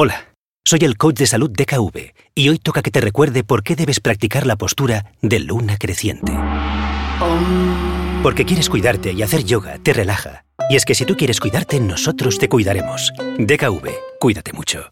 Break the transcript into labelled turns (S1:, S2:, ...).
S1: Hola, soy el coach de salud DKV y hoy toca que te recuerde por qué debes practicar la postura de luna creciente. Porque quieres cuidarte y hacer yoga te relaja. Y es que si tú quieres cuidarte, nosotros te cuidaremos. DKV, cuídate mucho.